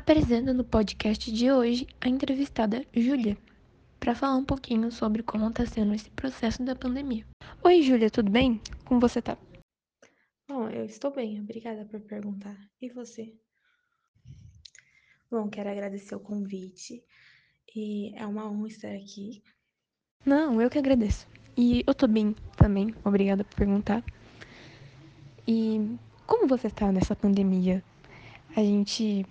apresento no podcast de hoje a entrevistada Júlia, para falar um pouquinho sobre como está sendo esse processo da pandemia. Oi, Júlia, tudo bem? Como você tá? Bom, eu estou bem, obrigada por perguntar. E você? Bom, quero agradecer o convite e é uma honra estar aqui. Não, eu que agradeço. E eu tô bem também, obrigada por perguntar. E como você tá nessa pandemia? A gente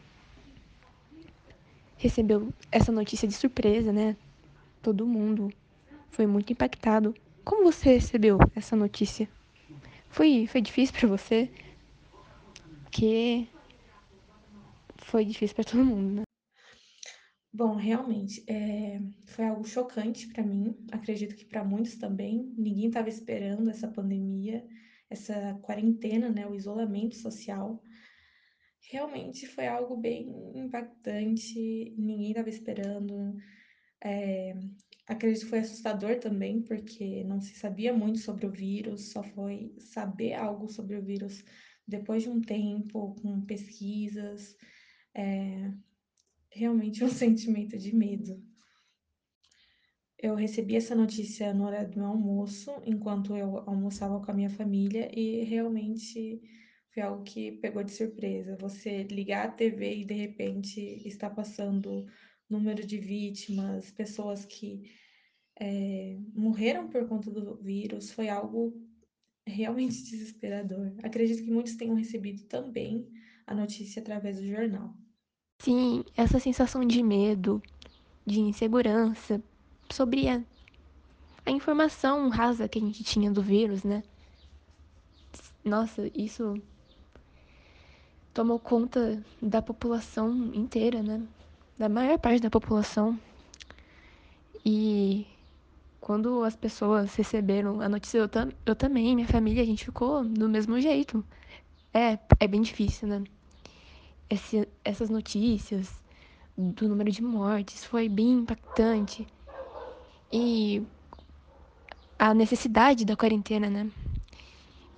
recebeu essa notícia de surpresa, né? Todo mundo foi muito impactado. Como você recebeu essa notícia? Foi, foi difícil para você? Porque foi difícil para todo mundo, né? Bom, realmente, é, foi algo chocante para mim, acredito que para muitos também. Ninguém estava esperando essa pandemia, essa quarentena, né, o isolamento social. Realmente foi algo bem impactante, ninguém estava esperando. É, acredito que foi assustador também, porque não se sabia muito sobre o vírus, só foi saber algo sobre o vírus depois de um tempo, com pesquisas. É, realmente um sentimento de medo. Eu recebi essa notícia no horário do meu almoço, enquanto eu almoçava com a minha família, e realmente foi algo que pegou de surpresa. Você ligar a TV e de repente está passando número de vítimas, pessoas que é, morreram por conta do vírus, foi algo realmente desesperador. Acredito que muitos tenham recebido também a notícia através do jornal. Sim, essa sensação de medo, de insegurança sobre a, a informação rasa que a gente tinha do vírus, né? Nossa, isso tomou conta da população inteira, né? Da maior parte da população. E quando as pessoas receberam a notícia, eu, tam, eu também, minha família, a gente ficou do mesmo jeito. É, é bem difícil, né? Esse, essas notícias do número de mortes foi bem impactante. E a necessidade da quarentena, né?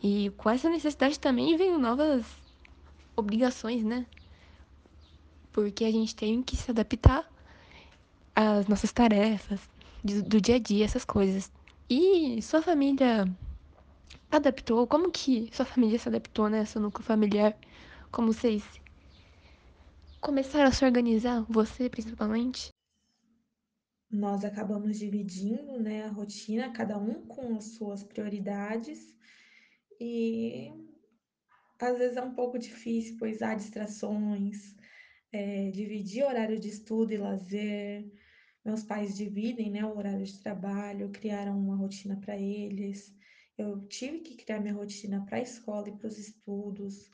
E com essa necessidade também vem novas obrigações, né? Porque a gente tem que se adaptar às nossas tarefas do dia a dia, essas coisas. E sua família adaptou? Como que sua família se adaptou né? núcleo familiar? Como vocês começaram a se organizar, você principalmente? Nós acabamos dividindo, né, a rotina, cada um com as suas prioridades, e às vezes é um pouco difícil, pois há distrações, é, dividir horário de estudo e lazer. Meus pais dividem, né, o horário de trabalho, criaram uma rotina para eles. Eu tive que criar minha rotina para a escola e para os estudos,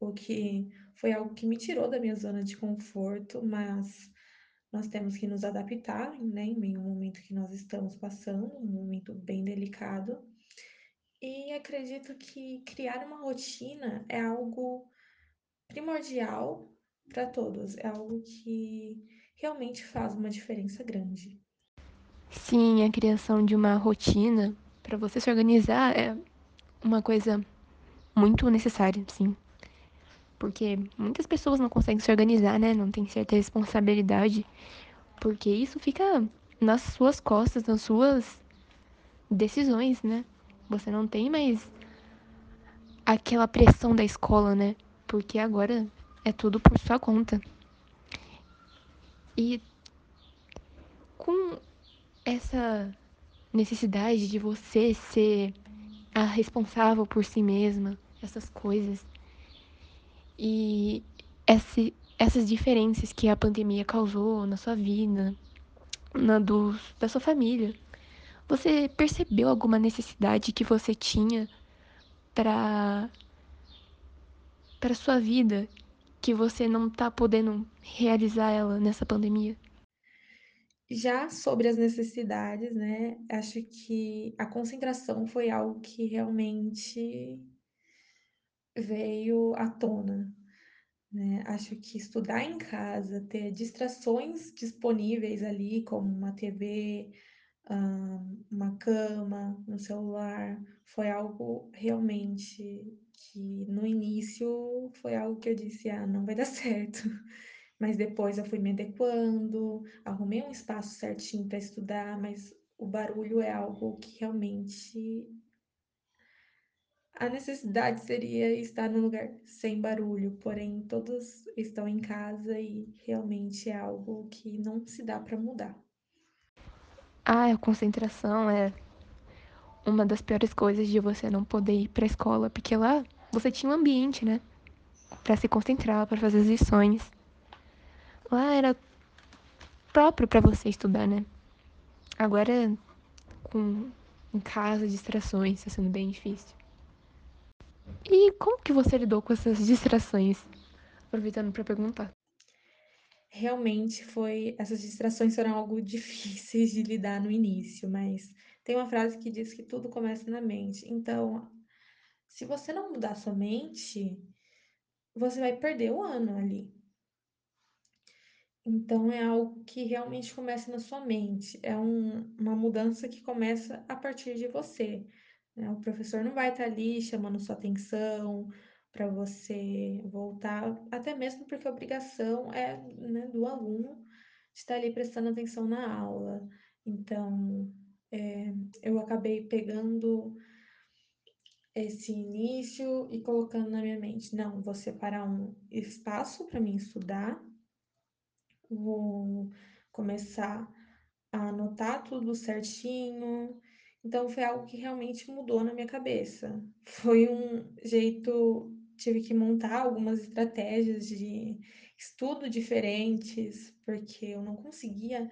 o que foi algo que me tirou da minha zona de conforto, mas nós temos que nos adaptar, né, em ao momento que nós estamos passando, um momento bem delicado. E acredito que criar uma rotina é algo primordial para todos, é algo que realmente faz uma diferença grande. Sim, a criação de uma rotina para você se organizar é uma coisa muito necessária, sim. Porque muitas pessoas não conseguem se organizar, né? Não tem certa responsabilidade. Porque isso fica nas suas costas, nas suas decisões, né? Você não tem mais aquela pressão da escola, né? Porque agora é tudo por sua conta. E com essa necessidade de você ser a responsável por si mesma, essas coisas. E esse, essas diferenças que a pandemia causou na sua vida, na do, da sua família. Você percebeu alguma necessidade que você tinha para para sua vida que você não tá podendo realizar ela nessa pandemia? Já sobre as necessidades, né, acho que a concentração foi algo que realmente veio à tona, né? Acho que estudar em casa, ter distrações disponíveis ali, como uma TV, uma cama, um celular, foi algo realmente que no início foi algo que eu disse: "Ah, não vai dar certo". mas depois eu fui me adequando, arrumei um espaço certinho para estudar, mas o barulho é algo que realmente a necessidade seria estar num lugar sem barulho, porém todos estão em casa e realmente é algo que não se dá para mudar. Ah, a concentração é uma das piores coisas de você não poder ir pra escola, porque lá você tinha um ambiente, né? Pra se concentrar, pra fazer as lições. Lá era próprio pra você estudar, né? Agora, com em casa, distrações, tá sendo bem difícil. E como que você lidou com essas distrações? Aproveitando pra perguntar. Realmente foi essas distrações foram algo difíceis de lidar no início, mas tem uma frase que diz que tudo começa na mente. Então, se você não mudar sua mente, você vai perder o ano ali. Então é algo que realmente começa na sua mente, é um uma mudança que começa a partir de você, né, o professor não vai estar ali chamando sua atenção para você voltar, até mesmo porque a obrigação é, né, do aluno estar ali prestando atenção na aula. Então, eh, eu acabei pegando esse início e colocando na minha mente: "Não, vou separar um espaço para mim estudar, Vou começar a anotar tudo certinho. Então foi algo que realmente mudou na minha cabeça. Foi um jeito tive que montar algumas estratégias de estudo diferentes, porque eu não conseguia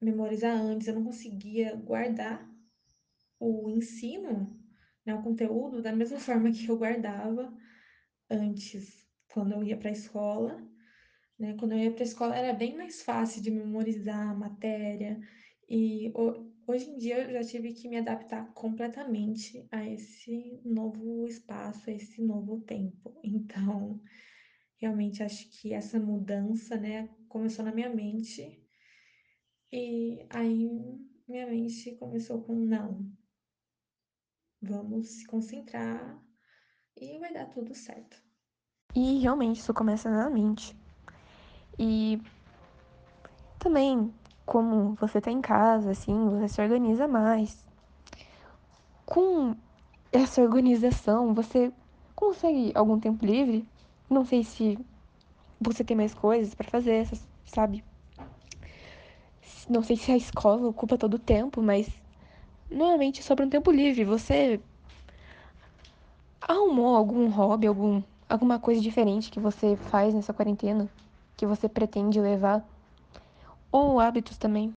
memorizar antes, eu não conseguia guardar o ensino, né, o conteúdo da mesma forma que eu guardava antes, quando eu ia para a escola. Né, quando eu ia para a escola era bem mais fácil de memorizar a matéria, e hoje em dia eu já tive que me adaptar completamente a esse novo espaço, a esse novo tempo. Então, realmente acho que essa mudança, né, começou na minha mente, e aí minha mente começou com: "Não, vamos se concentrar e vai dar tudo certo". E realmente isso começa na mente. E também, como você tá em casa, assim, você se organiza mais. Com essa organização, você consegue algum tempo livre? Não sei se você tem mais coisas pra fazer, sabe? Não sei se a escola ocupa todo o tempo, mas normalmente sobra um tempo livre. Você arrumou algum hobby, algum, alguma coisa diferente que você faz nessa quarentena? Que você pretende levar? Ou hábitos também?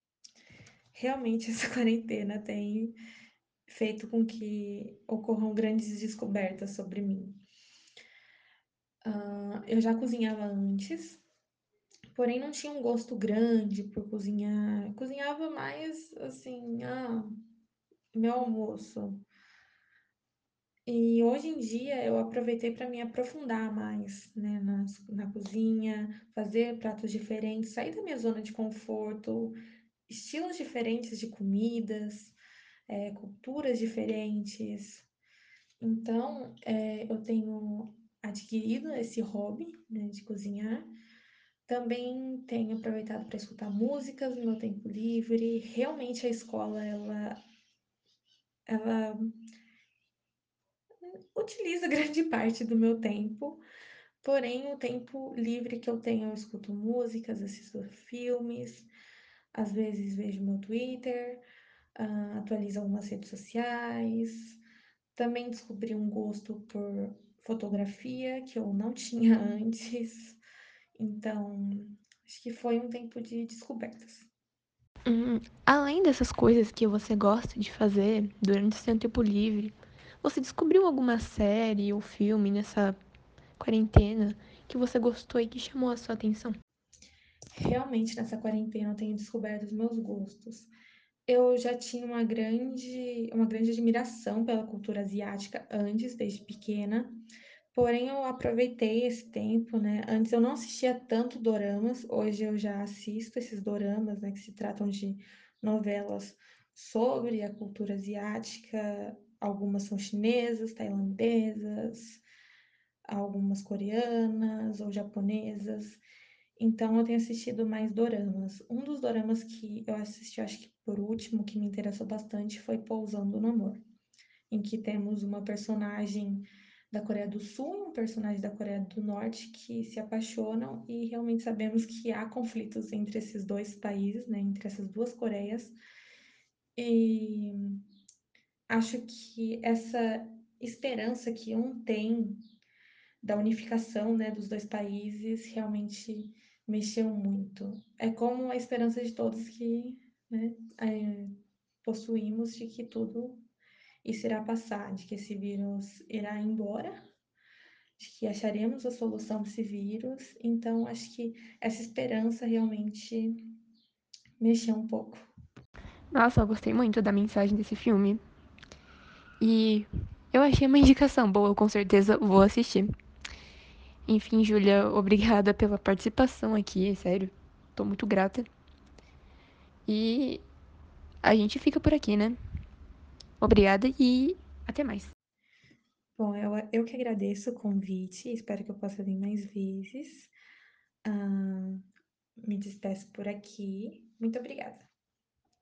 Realmente essa quarentena tem feito com que ocorram grandes descobertas sobre mim. Hã, eu já cozinhava antes, porém não tinha um gosto grande por cozinhar. Cozinhava mais, assim, ah, meu almoço. E hoje em dia eu aproveitei para me aprofundar mais, né, nas na cozinha, fazer pratos diferentes, sair da minha zona de conforto, estilos diferentes de comidas, eh, culturas diferentes. Então, eh, eu tenho adquirido esse hobby, né, de cozinhar. Também tenho aproveitado para escutar músicas no meu tempo livre. Realmente a escola ela ela utiliza grande parte do meu tempo, porém o tempo livre que eu tenho eu escuto músicas, assisto filmes, às vezes vejo meu Twitter, hã, atualizo algumas redes sociais. Também descobri um gosto por fotografia que eu não tinha antes, então acho que foi um tempo de descobertas. Hum, além dessas coisas que você gosta de fazer durante seu tempo livre, você descobriu alguma série ou filme nessa quarentena que você gostou e que chamou a sua atenção? Realmente nessa quarentena eu tenho descoberto os meus gostos. Eu já tinha uma grande uma grande admiração pela cultura asiática antes, desde pequena, porém eu aproveitei esse tempo, né, antes eu não assistia tanto doramas, hoje eu já assisto esses doramas, né, que se tratam de novelas sobre a cultura asiática, algumas são chinesas, tailandesas, algumas coreanas ou japonesas. Então eu tenho assistido mais doramas. Um dos doramas que eu assisti, acho que por último, que me interessou bastante foi Pousando no Amor, em que temos uma personagem da Coreia do Sul e um personagem da Coreia do Norte que se apaixonam e realmente sabemos que há conflitos entre esses dois países, né, entre essas duas Coreias. E acho que essa esperança que um tem da unificação, né, dos dois países realmente mexeu muito. É como a esperança de todos que, né, eh, possuímos de que tudo isso irá passar, de que esse vírus irá embora, de que acharemos a solução desse vírus. Então, acho que essa esperança realmente mexeu um pouco. Nossa, eu gostei muito da mensagem desse filme. E eu achei uma indicação boa, com certeza vou assistir. Enfim, Júlia, obrigada pela participação aqui, sério. Tô muito grata. E a gente fica por aqui, né? Obrigada e até mais. Bom, eu, eu que agradeço o convite, espero que eu possa vir mais vezes. Ah, me despeço por aqui. Muito obrigada.